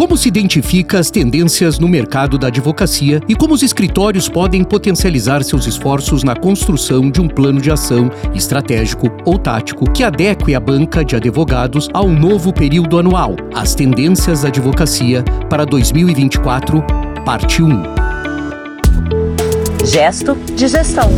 Como se identifica as tendências no mercado da advocacia e como os escritórios podem potencializar seus esforços na construção de um plano de ação estratégico ou tático que adeque a banca de advogados ao novo período anual, as tendências da advocacia para 2024, parte 1. Gesto de gestão.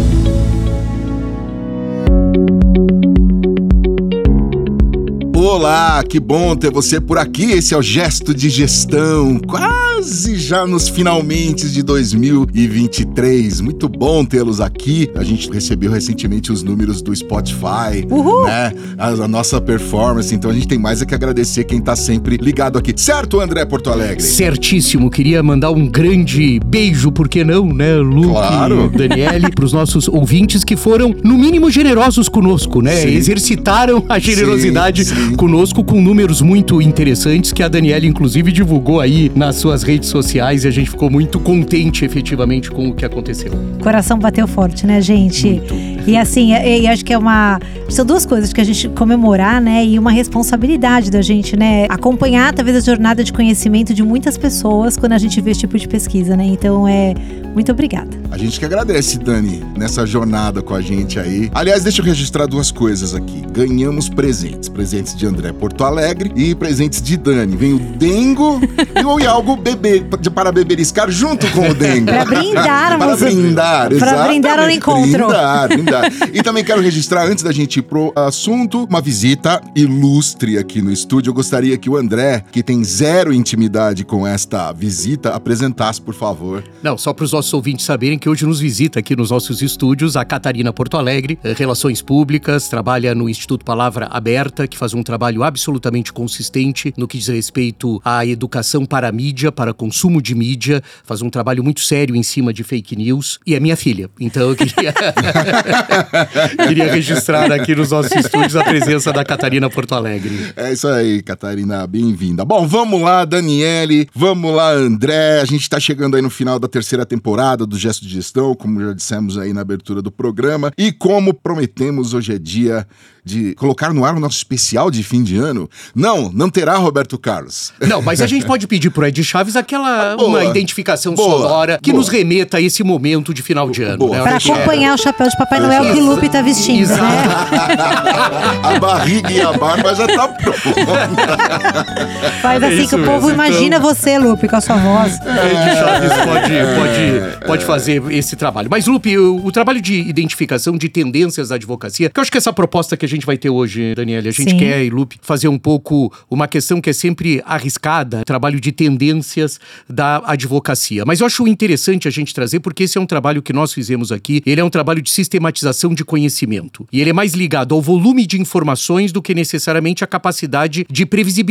Olá, que bom ter você por aqui. Esse é o Gesto de Gestão, quase já nos finalmente de 2023. Muito bom tê-los aqui. A gente recebeu recentemente os números do Spotify, Uhul. né? A, a nossa performance. Então a gente tem mais é que agradecer quem tá sempre ligado aqui. Certo, André Porto Alegre? Certíssimo, queria mandar um grande beijo, por que não, né, Luke Claro. e Daniele, pros nossos ouvintes que foram, no mínimo, generosos conosco, né? Sim. Exercitaram a generosidade Sim, sim. Conosco com números muito interessantes que a Daniele, inclusive, divulgou aí nas suas redes sociais e a gente ficou muito contente, efetivamente, com o que aconteceu. Coração bateu forte, né, gente? E assim, e, e acho que é uma. São duas coisas que a gente comemorar, né? E uma responsabilidade da gente, né? Acompanhar, talvez, a jornada de conhecimento de muitas pessoas quando a gente vê esse tipo de pesquisa, né? Então, é. Muito obrigada. A gente que agradece, Dani, nessa jornada com a gente aí. Aliás, deixa eu registrar duas coisas aqui. Ganhamos presentes. Presentes de André Porto Alegre e presentes de Dani. Vem o Dengo e o Ialgo bebê, de- para beberiscar junto com o Dengo. Pra brindarmos. Para brindar, exatamente. brindar ao encontro. Brindar, brindar. E também quero registrar, antes da gente ir pro assunto, uma visita ilustre aqui no estúdio. Eu gostaria que o André, que tem zero intimidade com esta visita, apresentasse, por favor. Não, só para os nossos ouvintes saberem que hoje nos visita aqui nos nossos estúdios a Catarina Porto Alegre, eh, Relações Públicas, trabalha no Instituto Palavra Aberta, que faz um trabalho absolutamente consistente no que diz respeito à educação para a mídia, para consumo de mídia, faz um trabalho muito sério em cima de fake news, e é minha filha. Então eu queria, queria registrar aqui nos nossos estúdios a presença da Catarina Porto Alegre. É isso aí, Catarina, bem-vinda. Bom, vamos lá, Daniele, vamos lá, André. A gente tá chegando aí no final da terceira temporada do Gesto de Gestão, como já dissemos aí na abertura do programa. E como prometemos, hoje é dia de colocar no ar o nosso especial de fim de ano. Não, não terá Roberto Carlos. Não, mas a gente pode pedir pro Ed Chaves aquela Boa. uma identificação Boa. sonora que Boa. nos remeta a esse momento de final de ano. Boa. né? É- acompanhar o chapéu de Papai Noel que o Lupe tá vestindo, né? A barriga e a barba já tá pronta. Faz É assim que o povo imagina você, Lupe, com a sua voz. Ed Chaves pode, pode, pode fazer esse trabalho. Mas, Lupe, o, o trabalho de identificação de tendências da advocacia, que eu acho que essa proposta que a gente vai ter hoje, Daniela, a gente Sim. quer, e Lupe, fazer um pouco uma questão que é sempre arriscada, trabalho de tendências da advocacia. Mas eu acho interessante a gente trazer, porque esse é um trabalho que nós fizemos aqui, ele é um trabalho de sistematização de conhecimento. E ele é mais ligado ao volume de informações do que necessariamente a capacidade de previsibilidade,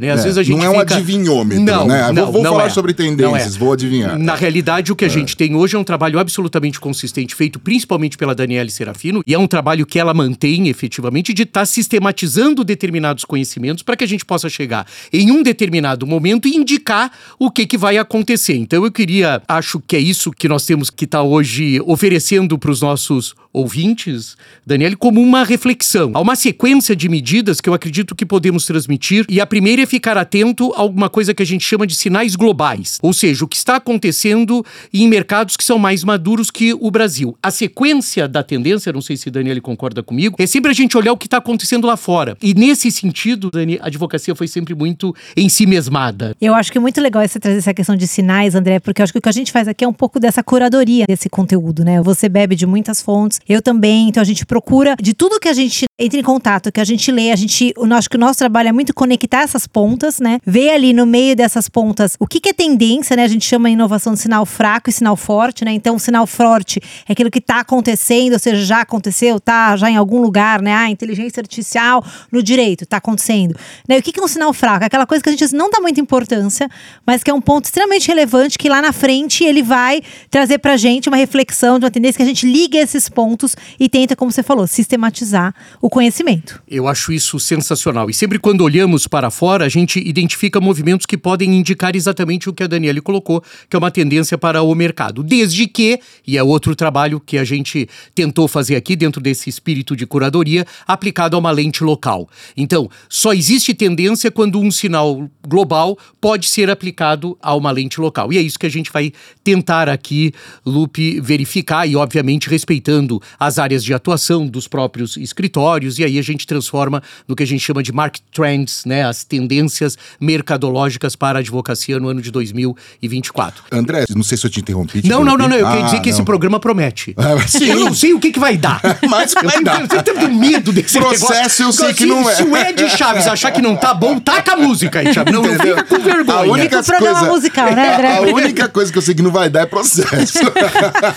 né? Às É, vezes a gente não é um fica... adivinhômetro, não, né? Vou- Não, vou não falar é. sobre tendências, é. vou adivinhar. Na realidade, o que a gente tem hoje é um trabalho absolutamente consistente, feito principalmente pela Daniele Serafino, e é um trabalho que ela mantém efetivamente de estar sistematizando determinados conhecimentos para que a gente possa chegar em um determinado momento e indicar o que, que vai acontecer. Então eu queria, acho que é isso que nós temos que estar hoje oferecendo para os nossos ouvintes, Daniele, como uma reflexão. Há uma sequência de medidas que eu acredito que podemos transmitir, e a primeira é ficar atento a alguma coisa que a gente chama de sinais globais, ou seja, o que está acontecendo em mercados que são mais maduros que o Brasil. A sequência da tendência, não sei se Daniele concorda comigo, é sempre a gente olhar o que está acontecendo lá fora. E nesse sentido, Dani, a advocacia foi sempre muito em si mesmada. Eu acho que é muito legal você trazer essa questão de sinais, André, porque eu acho que o que a gente faz aqui é um pouco dessa curadoria desse conteúdo, né? Você bebe de muitas fontes, eu também, então a gente procura de tudo que a gente entra em contato, que a gente lê, a gente, eu acho que o nosso trabalho é muito conectar essas pontas, né? Ver ali no meio dessas pontas o que, que é tendência, né? A gente chama a inovação de sinal fraco e sinal forte, né? Então, o sinal forte é aquilo que tá acontecendo, ou seja, já aconteceu, tá já em algum lugar, né? Ah, inteligência artificial no direito, tá acontecendo. Né? O que, que é um sinal fraco? Aquela coisa que a gente não dá muita importância, mas que é um ponto extremamente relevante que lá na frente ele vai trazer pra gente uma reflexão de uma tendência que a gente liga esses pontos e tenta, como você falou, sistematizar o o conhecimento. Eu acho isso sensacional. E sempre quando olhamos para fora, a gente identifica movimentos que podem indicar exatamente o que a Daniele colocou, que é uma tendência para o mercado. Desde que, e é outro trabalho que a gente tentou fazer aqui dentro desse espírito de curadoria, aplicado a uma lente local. Então, só existe tendência quando um sinal global pode ser aplicado a uma lente local. E é isso que a gente vai tentar aqui, Lupe, verificar e, obviamente, respeitando as áreas de atuação dos próprios escritórios. E aí a gente transforma no que a gente chama de market trends, né? As tendências mercadológicas para a advocacia no ano de 2024. André, não sei se eu te interrompi. Te Não, não, não, não. Eu interrompi. queria dizer Ah, que esse não. programa promete. Ah, sim. Eu não sei o que, que vai dar. Mas vai eu tenho, dar. Eu tenho medo desse Processo negócio. eu sei que Se- não é. Se o Ed Chaves achar que não tá bom, taca a música aí, Chaves. Não, não fica com vergonha. A única programa coisa, musical, né, André? A única coisa que eu sei que não vai dar é processo.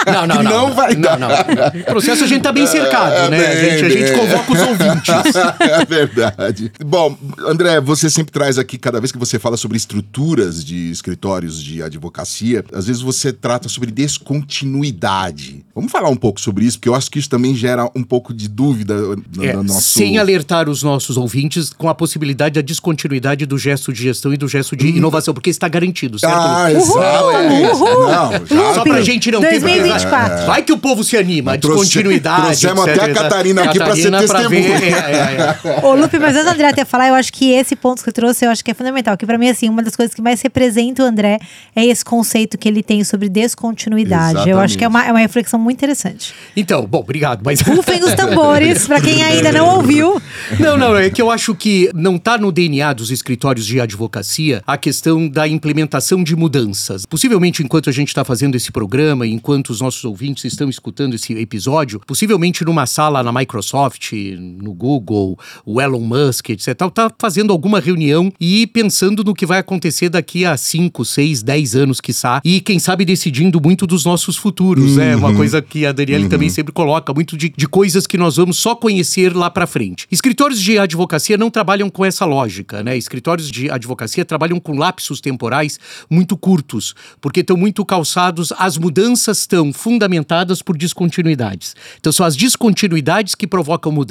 Não, não, não. Não vai dar. Não, não. O processo a gente tá bem cercado, né? A bem, gente, a gente convoca os ouvintes. é verdade. Bom, André, você sempre traz aqui, cada vez que você fala sobre estruturas de escritórios de advocacia, às vezes você trata sobre descontinuidade. Vamos falar um pouco sobre isso, porque eu acho que isso também gera um pouco de dúvida no, É, no nosso... Sem alertar os nossos ouvintes com a possibilidade da descontinuidade do gesto de gestão e do gesto de inovação, porque está garantido, certo? Ah, exatamente. Já Só pra gente não ter 2024. Vai que o povo se anima, a descontinuidade. trouxemos até a Catarina aqui pra ser Catarina ver, é, é, é. Ô, Lupe, mas antes do André até falar, eu acho que esse ponto que você trouxe, eu acho que é fundamental. Que pra mim, assim, uma das coisas que mais representa o André é esse conceito que ele tem sobre descontinuidade. Eu acho que é uma, é uma reflexão muito interessante. Então, bom, obrigado. Mas Rufem os tambores, pra quem ainda não ouviu. Não, não, é que eu acho que não está no DNA dos escritórios de advocacia a questão da implementação de mudanças. Possivelmente, enquanto a gente está fazendo esse programa, enquanto os nossos ouvintes estão escutando esse episódio, possivelmente numa sala na Microsoft, no Google, o Elon Musk, etc., está fazendo alguma reunião e pensando no que vai acontecer daqui a 5, 6, 10 anos, quiçá, e quem sabe decidindo muito dos nossos futuros. É uma coisa que a Daniele também sempre coloca, muito de, de coisas que nós vamos só conhecer lá para frente. Escritórios de advocacia não trabalham com essa lógica, né? Escritórios de advocacia trabalham com lapsos temporais muito curtos, porque estão muito calçados, as mudanças estão fundamentadas por descontinuidades. Então são as descontinuidades que provocam mudanças.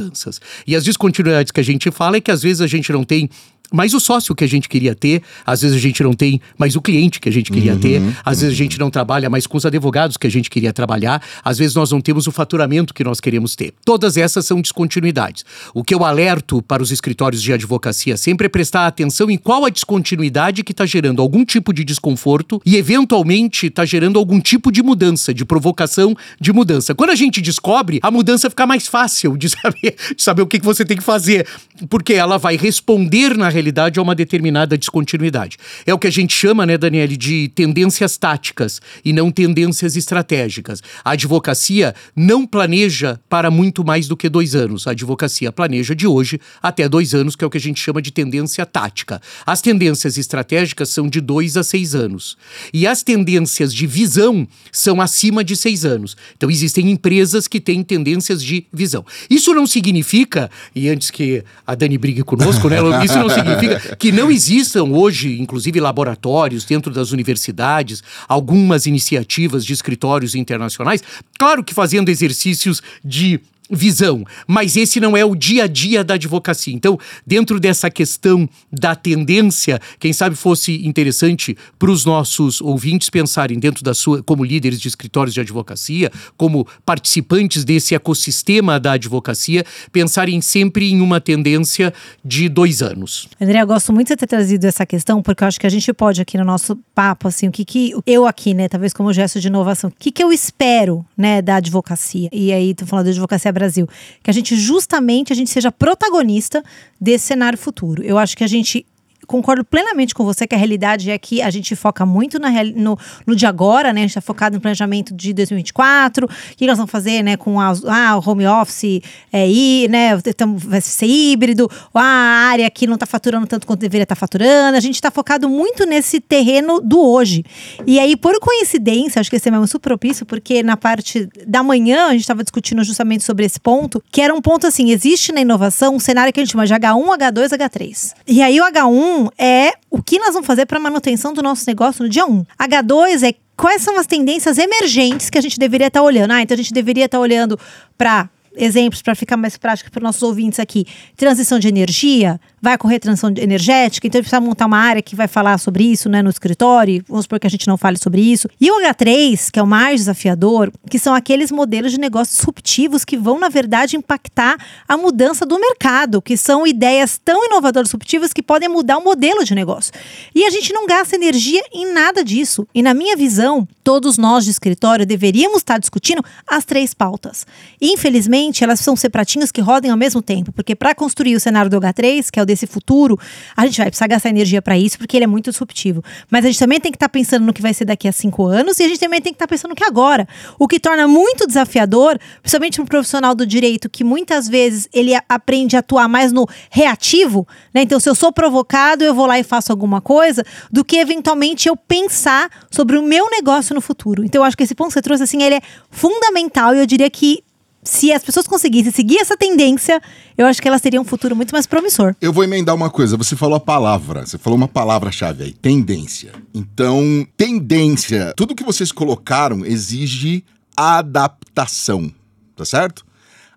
E as descontinuidades que a gente fala é que às vezes a gente não tem mais o sócio que a gente queria ter, às vezes a gente não tem mais o cliente que a gente queria ter, às vezes a gente não trabalha mais com os advogados que a gente queria trabalhar, às vezes nós não temos o faturamento que nós queremos ter. Todas essas são descontinuidades. O que eu alerto para os escritórios de advocacia sempre é prestar atenção em qual a descontinuidade que está gerando algum tipo de desconforto e, eventualmente, está gerando algum tipo de mudança, de provocação de mudança. Quando a gente descobre, a mudança fica mais fácil de saber, de saber o que, que você tem que fazer, porque ela vai responder, na realidade, a uma determinada descontinuidade. É o que a gente chama, né, Daniele, de tendências táticas e não tendências estratégicas. A advocacia não planeja para muito mais do que dois anos. A advocacia planeja de hoje até dois anos, que é o que a gente chama de tendência tática. As tendências estratégicas são de dois a seis anos. E as tendências de visão são acima de seis anos. Então, existem empresas que têm tendências de visão. Isso não significa, e antes que a Dani brigue conosco, né? Isso não significa que não existam hoje, inclusive laboratórios dentro das universidades, algumas iniciativas de escritórios internacionais, claro que fazendo exercícios de visão, mas esse não é o dia a dia da advocacia. Então, dentro dessa questão da tendência, quem sabe fosse interessante para os nossos ouvintes pensarem dentro da sua, como líderes de escritórios de advocacia, como participantes desse ecossistema da advocacia, pensarem sempre em uma tendência de dois anos. André, eu gosto muito de ter trazido essa questão, porque eu acho que a gente pode aqui no nosso papo, assim, o que que eu aqui, né, talvez como gesto de inovação, o que que eu espero, né, da advocacia? E aí, tô falando da advocacia Brasil, que a gente justamente a gente seja protagonista desse cenário futuro. Eu acho que a gente concordo plenamente com você que a realidade é que a gente foca muito na, no, no de agora, né? A gente está focado no planejamento de 2024, o que nós vamos fazer, né? Com a, ah, o home office é ir, né? Vai ser híbrido, ah, a área aqui não está faturando tanto quanto deveria estar faturando. A gente está focado muito nesse terreno do hoje. E aí, por coincidência, acho que esse é mesmo super propício, porque na parte da manhã a gente estava discutindo justamente sobre esse ponto, que era um ponto assim: existe na inovação um cenário que a gente chama de H1, H2, H3. E aí o H1 é o que nós vamos fazer para manutenção do nosso negócio no dia 1. H2 é quais são as tendências emergentes que a gente deveria estar olhando. Ah, então a gente deveria estar olhando para exemplos para ficar mais prático para os nossos ouvintes aqui. Transição de energia, vai ocorrer transição energética, então a gente precisa montar uma área que vai falar sobre isso né, no escritório. Vamos supor que a gente não fale sobre isso. E o H3, que é o mais desafiador, que são aqueles modelos de negócios disruptivos que vão, na verdade, impactar a mudança do mercado, que são ideias tão inovadoras disruptivas que podem mudar o modelo de negócio. E a gente não gasta energia em nada disso. E na minha visão, todos nós de escritório deveríamos estar discutindo as três pautas. Infelizmente, elas são ser que rodem ao mesmo tempo, porque para construir o cenário do H3, que é o desse futuro, a gente vai precisar gastar energia para isso, porque ele é muito disruptivo. Mas a gente também tem que estar tá pensando no que vai ser daqui a cinco anos e a gente também tem que estar tá pensando no que agora. O que torna muito desafiador, principalmente para um profissional do direito, que muitas vezes ele aprende a atuar mais no reativo, né? Então, se eu sou provocado, eu vou lá e faço alguma coisa, do que eventualmente eu pensar sobre o meu negócio no futuro. Então, eu acho que esse ponto que você trouxe, assim, ele é fundamental e eu diria que se as pessoas conseguissem seguir essa tendência, eu acho que elas teriam um futuro muito mais promissor. Eu vou emendar uma coisa. Você falou a palavra, você falou uma palavra-chave aí: tendência. Então, tendência, tudo que vocês colocaram exige adaptação, tá certo?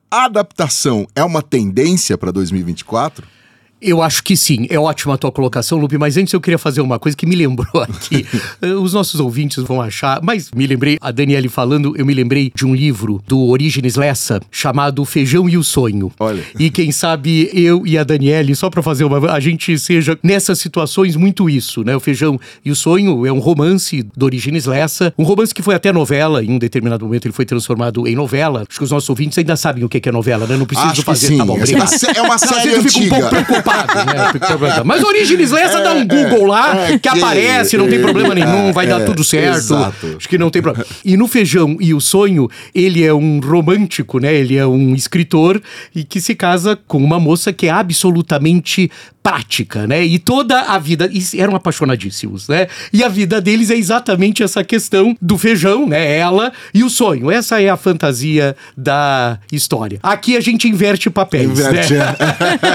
Adaptação é uma tendência para 2024? Eu acho que sim. É ótima a tua colocação, Lupe, mas antes eu queria fazer uma coisa que me lembrou aqui. Os nossos ouvintes vão achar, mas me lembrei, a Daniele falando, eu me lembrei de um livro do Orígenes Lessa chamado Feijão e o Sonho. Olha. E quem sabe eu e a Daniele, só para fazer uma. a gente seja nessas situações muito isso, né? O Feijão e o Sonho é um romance do Orígenes Lessa, um romance que foi até novela, em um determinado momento ele foi transformado em novela. Acho que os nossos ouvintes ainda sabem o que é novela, né? Não preciso Acho fazer. Que sim. Tá bom, obrigado. É uma série Às vezes eu fico um pouco preocupado né? Mas Origins Lessa dá um Google lá é, que aparece, não tem problema nenhum, vai dar tudo certo. exato. Acho que não tem problema. E no Feijão e o Sonho, ele é um romântico, né? Ele é um escritor e que se casa com uma moça que é absolutamente prática, né? E toda a vida e eram apaixonadíssimos, né? E a vida deles é exatamente essa questão do feijão, né? Ela e o sonho. Essa é a fantasia da história. Aqui a gente inverte papéis, Inverte, né?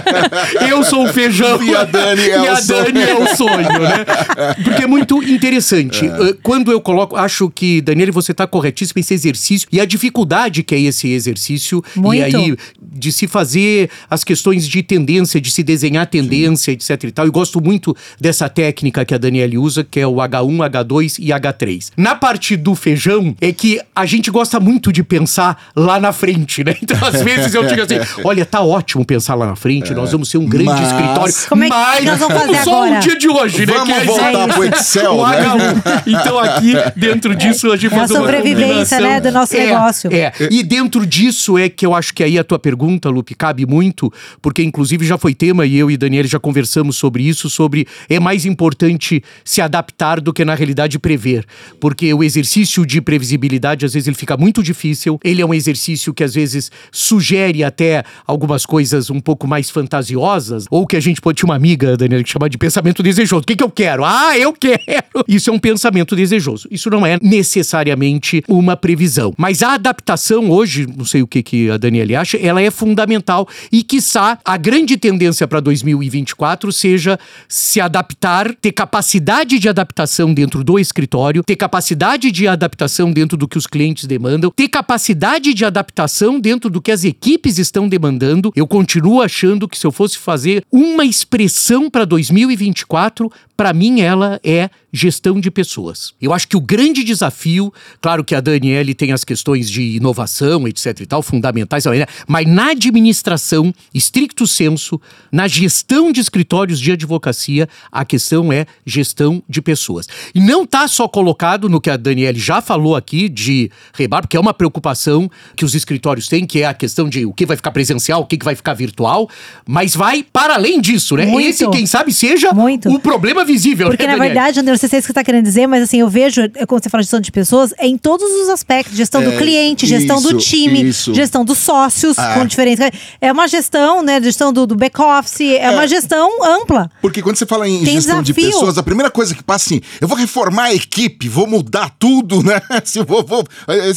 Eu sou o feijão E a Dani é e o a sonho. Dani é o sonho, né? Porque é muito interessante. Uh, Quando eu coloco, acho que Daniele você está corretíssimo esse exercício e a dificuldade que é esse exercício Muito. e aí de se fazer as questões de tendência, de se desenhar tendência, etc e tal. Eu gosto muito dessa técnica que a Daniele usa, que é o H1, H2 e H3. Na parte do feijão, é que a gente gosta muito de pensar lá na frente, né? Então, às vezes eu digo assim: olha, tá ótimo pensar lá na frente, nós vamos ser um grande Mas- escritório. Como é que mas nós vamos fazer só agora? o dia de hoje, né? Vamos que é voltar exatamente pro Excel, o né? H1. Então, aqui, dentro disso, a gente É a faz uma sobrevivência, né, do nosso É, negócio. É, e dentro disso é que eu acho que aí a tua pergunta, Lupe, cabe muito, porque inclusive já foi tema e eu e Daniele já conversamos sobre isso, sobre é mais importante se adaptar do que na realidade prever, porque o exercício de previsibilidade às vezes ele fica muito difícil, ele é um exercício que às vezes sugere até algumas coisas um pouco mais fantasiosas, ou que a gente pode ter uma amiga, Daniele, que chama de pensamento desejoso. O que, que eu quero? Ah, eu quero! Isso é um pensamento desejoso. Isso não é necessariamente uma previsão. Mas a adaptação hoje, não sei o que, que a Daniele acha, ela é fundamental e, quiçá, a grande tendência para 2024 seja se adaptar, ter capacidade de adaptação dentro do escritório, ter capacidade de adaptação dentro do que os clientes demandam, ter capacidade de adaptação dentro do que as equipes estão demandando. Eu continuo achando que se eu fosse fazer uma expressão para 2024, para mim ela é gestão de pessoas. Eu acho que o grande desafio, claro que a Daniele tem as questões de inovação, etc e tal, fundamentais, mas na administração, estricto senso, na gestão de escritórios de advocacia, a questão é gestão de pessoas. E não está só colocado no que a Daniele já falou aqui de rebar, porque é uma preocupação que os escritórios têm, que é a questão de o que vai ficar presencial, o que vai ficar virtual, mas vai para além disso, né? Muito. Esse, quem sabe, seja Muito. o problema visível. Porque, né, na verdade, André, não sei se é isso que você está querendo dizer, mas assim, eu vejo, é, quando você fala de gestão de pessoas, é em todos os aspectos: gestão do É, cliente, gestão do isso, time, isso. gestão dos sócios, Ah. com diferença. É uma gestão, né? Gestão do, do back-office, é, uma gestão ampla. Porque quando você fala em Tem gestão de desafio. pessoas, a primeira coisa que passa assim, eu vou reformar a equipe, vou mudar tudo, né? Se eu vou, vou-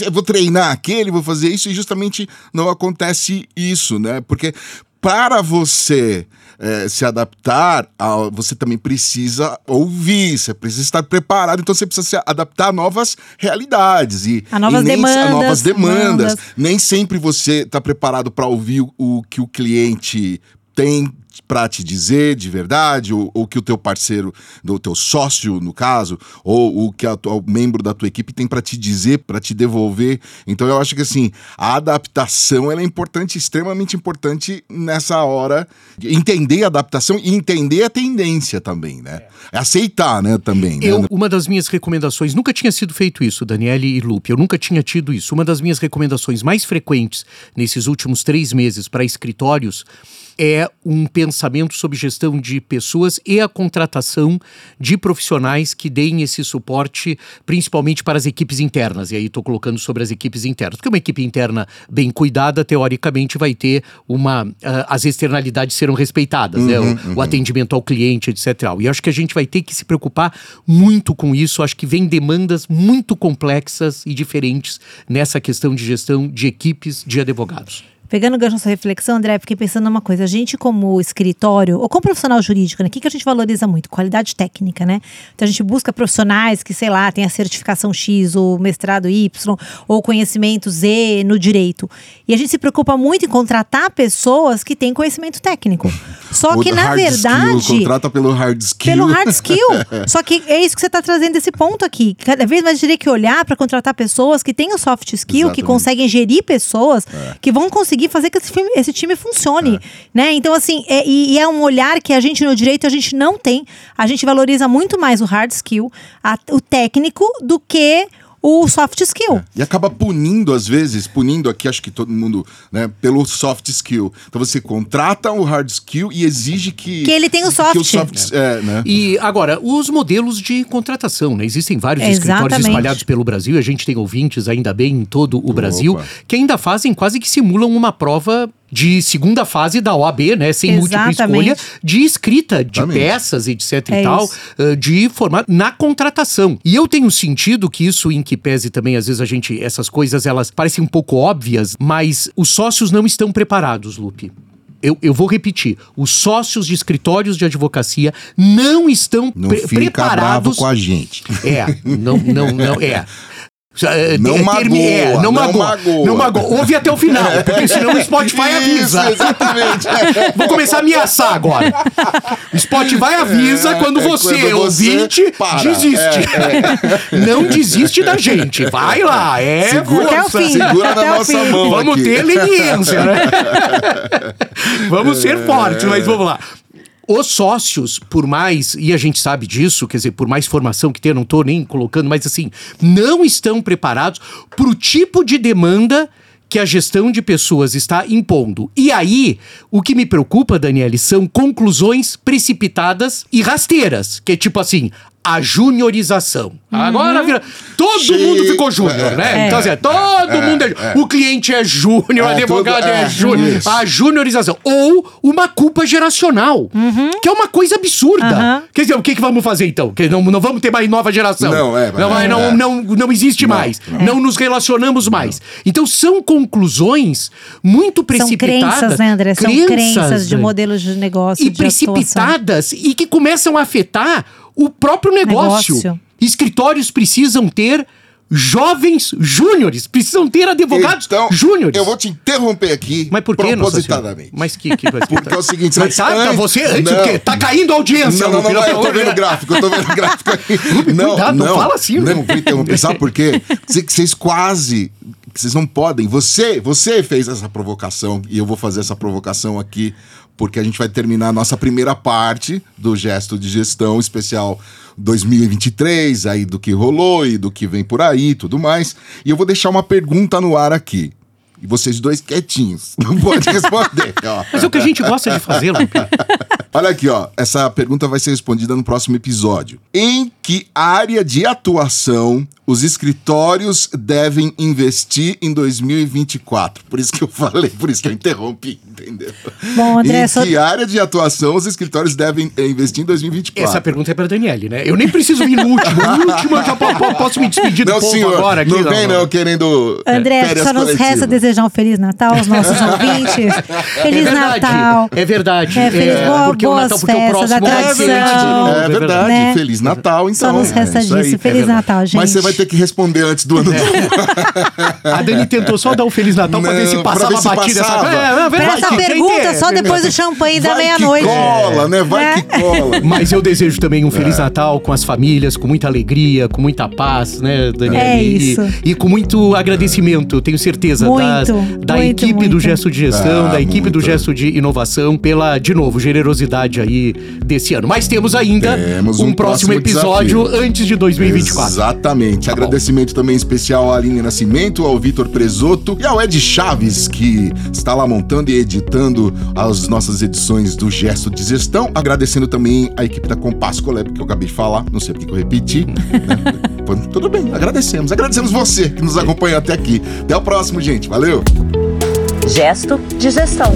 eu vou treinar aquele, vou fazer isso, e justamente não acontece isso, né? Porque para você é, se adaptar, a, você também precisa ouvir, você precisa estar preparado, então você precisa se adaptar a novas realidades e, a novas e nem, demandas. A novas demandas. demandas. Nem sempre você está preparado para ouvir o, o que o cliente tem para te dizer de verdade, ou, ou que o teu parceiro, o teu sócio, no caso, ou o que a, o membro da tua equipe tem para te dizer, para te devolver. Então eu acho que assim, a adaptação ela é importante, extremamente importante nessa hora. Entender a adaptação e entender a tendência também, né? É. Aceitar, né, também. Né? Eu, uma das minhas recomendações, nunca tinha sido feito isso, Daniele e Lupe, eu nunca tinha tido isso. Uma das minhas recomendações mais frequentes nesses últimos três meses para escritórios é um pensamento sobre gestão de pessoas e a contratação de profissionais que deem esse suporte, principalmente para as equipes internas. E aí estou colocando sobre as equipes internas. Porque uma equipe interna bem cuidada, teoricamente, vai ter uma. Uh, as externalidades serão respeitadas, né? Uhum, o, uhum. o atendimento ao cliente, etc. E acho que a gente vai ter que se preocupar muito com isso. Acho que vem demandas muito complexas e diferentes nessa questão de gestão de equipes de advogados. Pegando o gancho nessa reflexão, André, fiquei pensando numa coisa. A gente, como escritório, ou como profissional jurídico, né? O que, que a gente valoriza muito? Qualidade técnica, né? Então a gente busca profissionais que, sei lá, têm a certificação X, ou mestrado Y, ou conhecimento Z no direito. E a gente se preocupa muito em contratar pessoas que têm conhecimento técnico. Só O que, na verdade. Skill, contrata pelo hard skill. Pelo hard skill. Só que é isso que você está trazendo esse ponto aqui. Cada vez mais a gente teria que olhar para contratar pessoas que têm o soft skill, que Exatamente. conseguem gerir pessoas, que vão conseguir fazer que esse, filme- esse time funcione. Né? Então, assim, é, e, e é um olhar que a gente no direito a gente não tem. A gente valoriza muito mais o hard skill, a- o técnico, do que o soft skill. E acaba punindo, às vezes, punindo aqui, acho que todo mundo, né, pelo soft skill. Então você contrata o hard skill e exige que. Que ele tenha o Que o soft. soft é, né? E agora, os modelos de contratação, né? Existem vários escritórios Exatamente. espalhados pelo Brasil, a gente tem ouvintes ainda bem em todo o Brasil, que ainda fazem quase que simulam uma prova de segunda fase da OAB, né? Sem múltipla Exatamente. escolha, de escrita de Exatamente. peças, etc É e tal, isso. de formato na contratação. E eu tenho sentido que isso, em que pese também, às vezes a gente, essas coisas, elas parecem um pouco óbvias, mas os sócios não estão preparados, Lupe. Eu, eu vou repetir. Os sócios de escritórios de advocacia não estão Não pre- fica bravo preparados. com a gente. É, não, não, não, é. É, Não é, magoa, é, não não magoa, magoa. não magoa. Ouve até o final, porque senão o Spotify avisa. Isso, exatamente. Vou começar a ameaçar agora. O Spotify avisa É, quando é você, quando você ouvinte, para. desiste. Não desiste da gente. Vai lá, é Segura, Até o fim. segura Até na o nossa fim. mão. Vamos aqui. ter leniência, né? Vamos ser fortes, mas vamos lá. Os sócios, por mais, e a gente sabe disso, quer dizer, por mais formação que tenha, não estou nem colocando, mas assim, não estão preparados para o tipo de demanda que a gestão de pessoas está impondo. E aí, o que me preocupa, Daniele, são conclusões precipitadas e rasteiras, que é tipo assim, a juniorização. Agora vira. Todo mundo ficou júnior, né? É. Então, assim, todo mundo é. O cliente é júnior, o É, advogado tudo- é, é, júnior. isso. A juniorização. Ou uma culpa geracional, que é uma coisa absurda. Aham. Quer dizer, o que, que vamos fazer então? Que não, não vamos ter mais nova geração. Não, é, Não, é, não, é. não, não existe Não, mais. Não. nos relacionamos mais. Então, são conclusões muito São precipitadas. crenças, né, André? São crenças de né? modelos de negócio, e de atuação. precipitadas e que começam a afetar o próprio negócio. Negócio. Escritórios precisam ter jovens júniores, precisam ter advogados Então, júniores. eu vou te interromper aqui Mas por que, propositadamente. Mas que, que Porque é o seguinte, Mas mas tá, tá, antes- você antes Não. o quê? Tá caindo a audiência, Não, não, não, pelo eu tô vendo gráfico, eu tô vendo o gráfico aqui. Não, cuidado, não fala assim, Não, Lupe. vou interromper. Sabe por quê? Cê- Vocês quase. Vocês não podem. Você, você fez essa provocação e eu vou fazer essa provocação aqui porque a gente vai terminar a nossa primeira parte do gesto de gestão especial 2023, aí do que rolou e do que vem por aí e tudo mais. E eu vou deixar uma pergunta no ar aqui. E vocês dois quietinhos. Não pode responder. ó. Mas é o que a gente gosta de fazer. Olha aqui, ó. Essa pergunta vai ser respondida no próximo episódio. Em que área de atuação os escritórios devem investir em 2024. Por isso que eu falei, por isso que eu interrompi, entendeu? Bom, André, em só- que área de atuação os escritórios devem eh, investir em 2024? Essa pergunta é pra Daniele, né? Eu nem preciso vir no último. No último eu já po- po- posso me despedir do Não, povo senhor, agora aqui. não vem não querendo eh, André, só nos resta coletivas. desejar um Feliz Natal aos nossos ouvintes. Feliz é verdade, Natal. É verdade. É, feliz- boa- porque o boas Natal, porque o festas, próximo da vai ser antes de tradição. novo, É verdade, Né? Feliz Natal, então. Só nos é resta isso aí. disso. Feliz. Natal, gente. Mas você vai ter que responder antes do ano novo. A Dani tentou só dar um Feliz Natal pra ver se Não, passava ver se batida. passava. Essa... É, é Pra verdade. essa Quem pergunta, quer? só depois do champanhe da Vai meia-noite. que cola, né? Vai É. que cola. Mas eu desejo também um É. Feliz Natal com as famílias, com muita alegria, com muita paz, né, Daniela? É E- isso. E, com muito agradecimento, tenho certeza, Muito, das- da muito, equipe do muito. Gesto de Gestão, Ah, da equipe do. Gesto de Inovação, pela, de novo, generosidade aí desse ano. Mas temos ainda Temos um, um próximo próximo episódio desafio. antes de 2024. Exatamente. Tá bom. Agradecimento também especial à Aline Nascimento, ao Vitor Presoto e ao Ed Chaves, que está lá montando e editando as nossas edições do Gesto de Gestão. Agradecendo também a equipe da Compasso Colab, que eu acabei de falar, não sei porque que eu repeti. né? Pô, Tudo bem, agradecemos. Agradecemos você que nos acompanhou até aqui. Até o próximo, gente. Valeu! Gesto de gestão.